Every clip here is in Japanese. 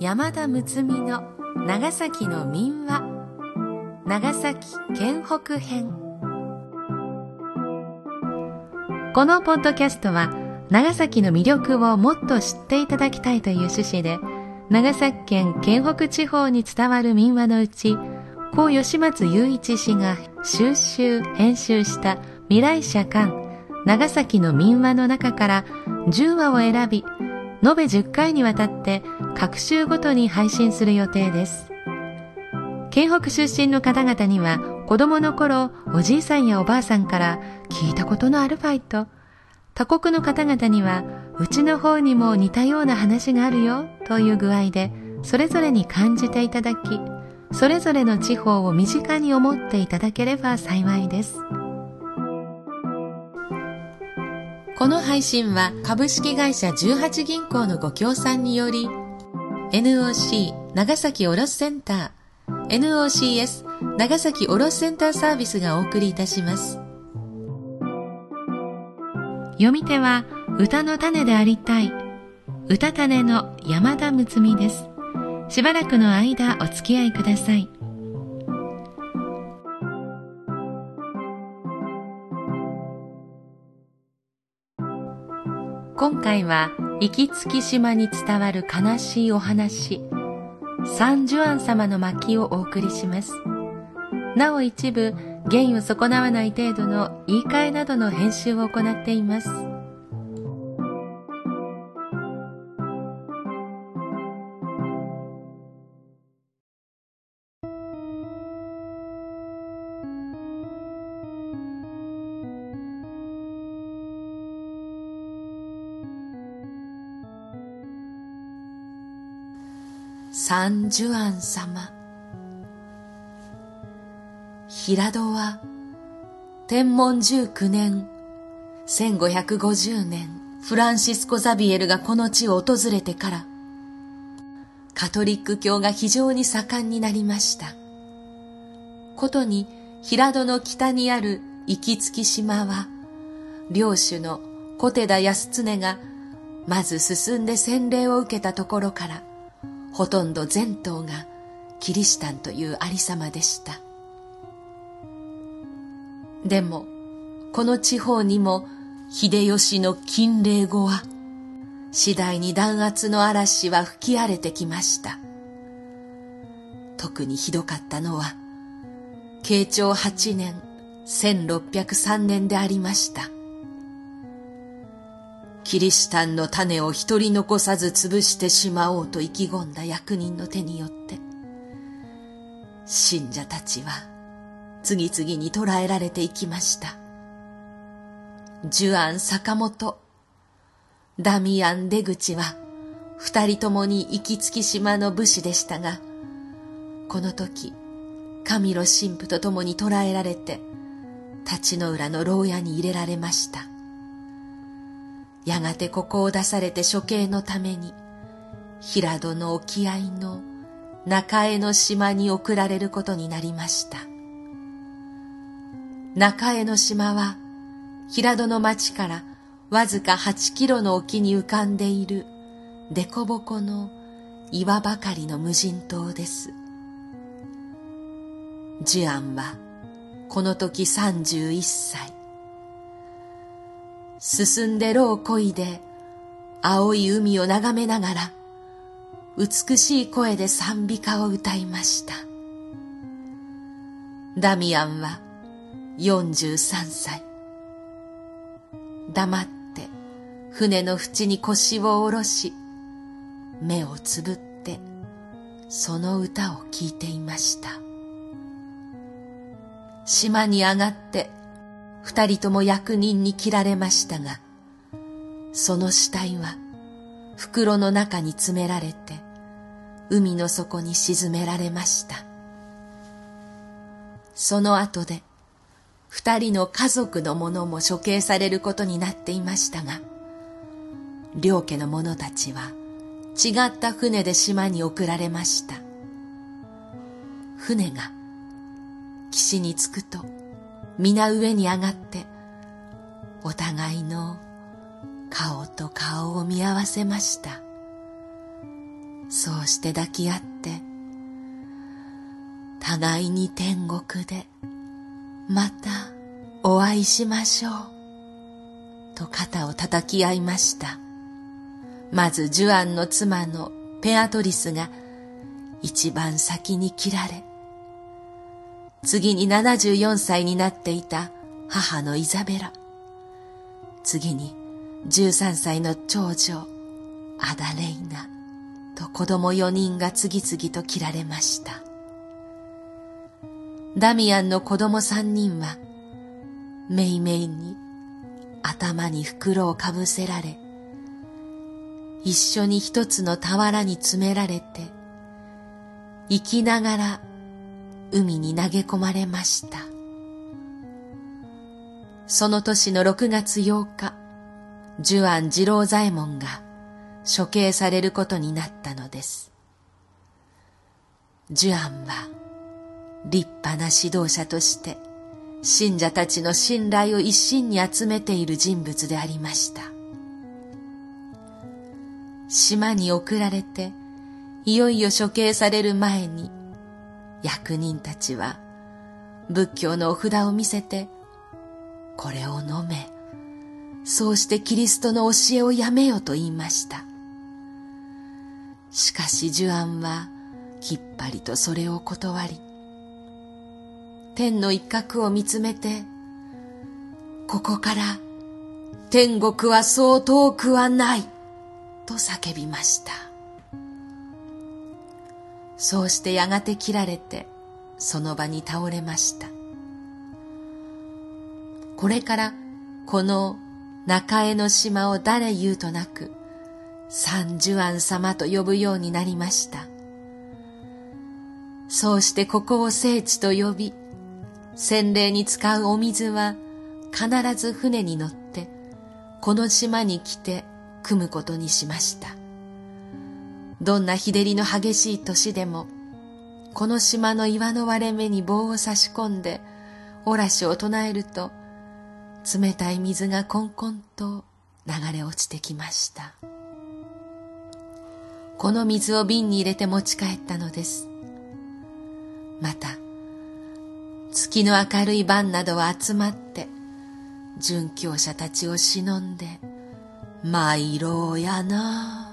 山田睦美の長崎の民話。長崎県北編。このポッドキャストは長崎の魅力をもっと知っていただきたいという趣旨で長崎県県北地方に伝わる民話のうち高吉松雄一氏が収集編集した未来社館長崎の民話の中から10話を選び延べ10回にわたって各週ごとに配信する予定です。県北出身の方々には子供の頃おじいさんやおばあさんから聞いたことのあるファイト。他国の方々にはうちの方にも似たような話があるよという具合でそれぞれに感じていただき、それぞれの地方を身近に思っていただければ幸いです。この配信は株式会社18銀行のご協賛により NOC 長崎卸センター NOCS 長崎卸センターサービスがお送りいたします。読み手は歌の種でありたい歌種の山田睦美です。しばらくの間お付き合いください。今回は行き着き島に伝わる悲しいお話。サン・ジュアン様の巻をお送りします。なお一部原意を損なわない程度の言い換えなどの編集を行っています。三寿庵様。平戸は天文19年1550年フランシスコ・ザビエルがこの地を訪れてからカトリック教が非常に盛んになりました。ことに平戸の北にある行きつき島は領主の小手田康常がまず進んで洗礼を受けたところからほとんど全島がキリシタンというありさまでした。でも、この地方にも秀吉の禁令後は、次第に弾圧の嵐は吹き荒れてきました。特にひどかったのは、慶長8年、1603年でありました。キリシタンの種を一人残さず潰してしまおうと意気込んだ役人の手によって、信者たちは次々に捕らえられていきました。ジュアン坂本、ダミアン出口は二人ともに行きつき島の武士でしたが、この時、神ロ神父と共に捕らえられて、立ちの浦の牢屋に入れられました。やがてここを出されて処刑のために、平戸の沖合の中江の島に送られることになりました。中江の島は、平戸の町からわずか8キロの沖に浮かんでいる凸凹の岩ばかりの無人島です。ジュアンはこの時31歳。進んでろうこいで、青い海を眺めながら、美しい声で賛美歌を歌いました。ダミアンは43歳。黙って船の縁に腰を下ろし、目をつぶってその歌を聴いていました。島に上がって二人とも役人に切られましたが、その死体は袋の中に詰められて、海の底に沈められました。その後で、二人の家族の者も処刑されることになっていましたが、両家の者たちは違った船で島に送られました。船が岸に着くと、皆上に上がって、お互いの顔と顔を見合わせました。そうして抱き合って互いに天国でまたお会いしましょうと肩を叩き合いましたまずジュアンの妻のペアトリスが一番先に切られ次に74歳になっていた母のイザベラ。次に13歳の長女アダレイナと子供4人が次々と切られました。ダミアンの子供3人はめいめいに頭に袋をかぶせられ一緒に一つの俵に詰められて生きながら海に投げ込まれました。その年の6月8日寿安次郎左衛門が処刑されることになったのです。寿安は立派な指導者として信者たちの信頼を一心に集めている人物でありました。島に送られていよいよ処刑される前に役人たちは仏教のお札を見せてこれを飲め。そうしてキリストの教えをやめよと言いました。しかしジュアンはきっぱりとそれを断り天の一角を見つめてここから天国はそう遠くはないと叫びました。そうしてやがて切られてその場に倒れました。これからこの中江の島を誰言うとなく三十庵様と呼ぶようになりました。そうしてここを聖地と呼び洗礼に使うお水は必ず船に乗ってこの島に来て汲むことにしました。どんな日照りの激しい年でもこの島の岩の割れ目に棒を差し込んでおらしを唱えると冷たい水がこんこんと流れ落ちてきました。この水を瓶に入れて持ち帰ったのです。また月の明るい晩などは集まって殉教者たちを忍んで参ろうやな。ぁ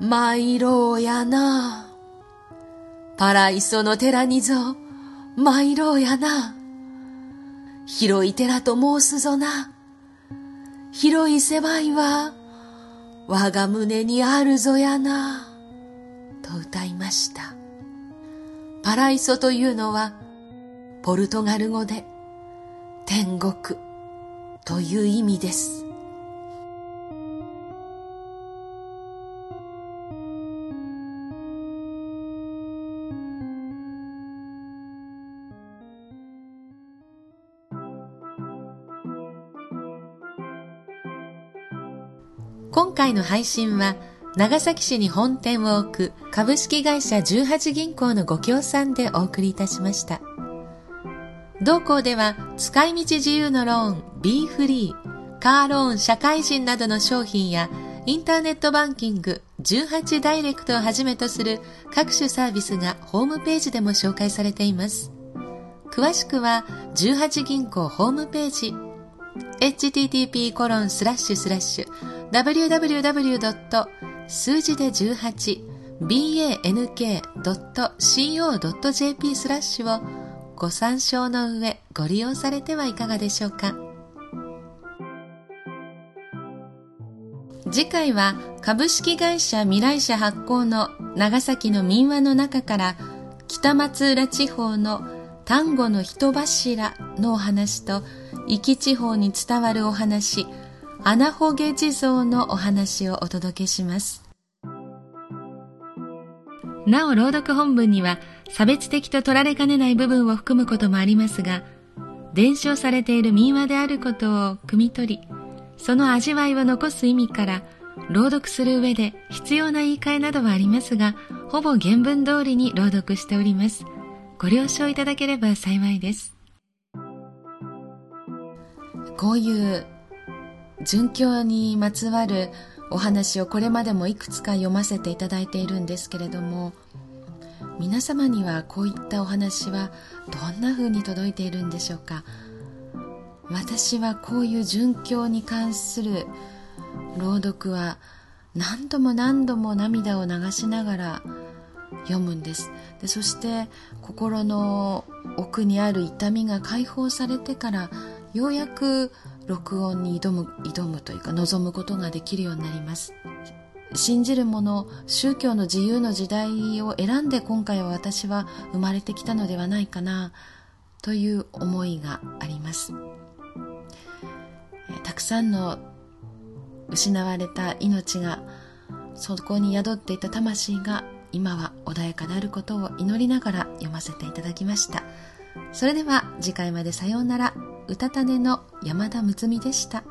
参ろうやなパライソの寺にぞ参ろうやな広い寺と申すぞな。広い狭いは我が胸にあるぞやな。と歌いました。パライソというのはポルトガル語で天国という意味です。今回の配信は長崎市に本店を置く株式会社18銀行のご協賛でお送りいたしました。同行では使い道自由のローン B フリー、カーローン社会人などの商品やインターネットバンキング18ダイレクトをはじめとする各種サービスがホームページでも紹介されています。詳しくは18銀行ホームページ http www. 数字で 18bank.co.jp スラッシュをご参照の上ご利用されてはいかがでしょうか次回は株式会社未来社発行の長崎の民話の中から北松浦地方の丹後の人柱のお話と壱岐地方に伝わるお話穴ほげ地蔵のお話をお届けします。なお朗読本文には差別的と取られかねない部分を含むこともありますが、伝承されている民話であることを汲み取り、その味わいを残す意味から、朗読する上で必要な言い換えなどはありますが、ほぼ原文通りに朗読しております。ご了承いただければ幸いです。こういう殉教にまつわるお話をこれまでもいくつか読ませていただいているんですけれども皆様にはこういったお話はどんな風に届いているんでしょうか？私はこういう殉教に関する朗読は何度も何度も涙を流しながら読むんです。でそして心の奥にある痛みが解放されてからようやく録音に挑む挑むというか望むことができるようになります。信じる者宗教の自由の時代を選んで今回は私は生まれてきたのではないかなという思いがあります。たくさんの失われた命がそこに宿っていた魂が今は穏やかであることを祈りながら読ませていただきました。それでは次回までさようなら。うたた寝の山田睦美でした。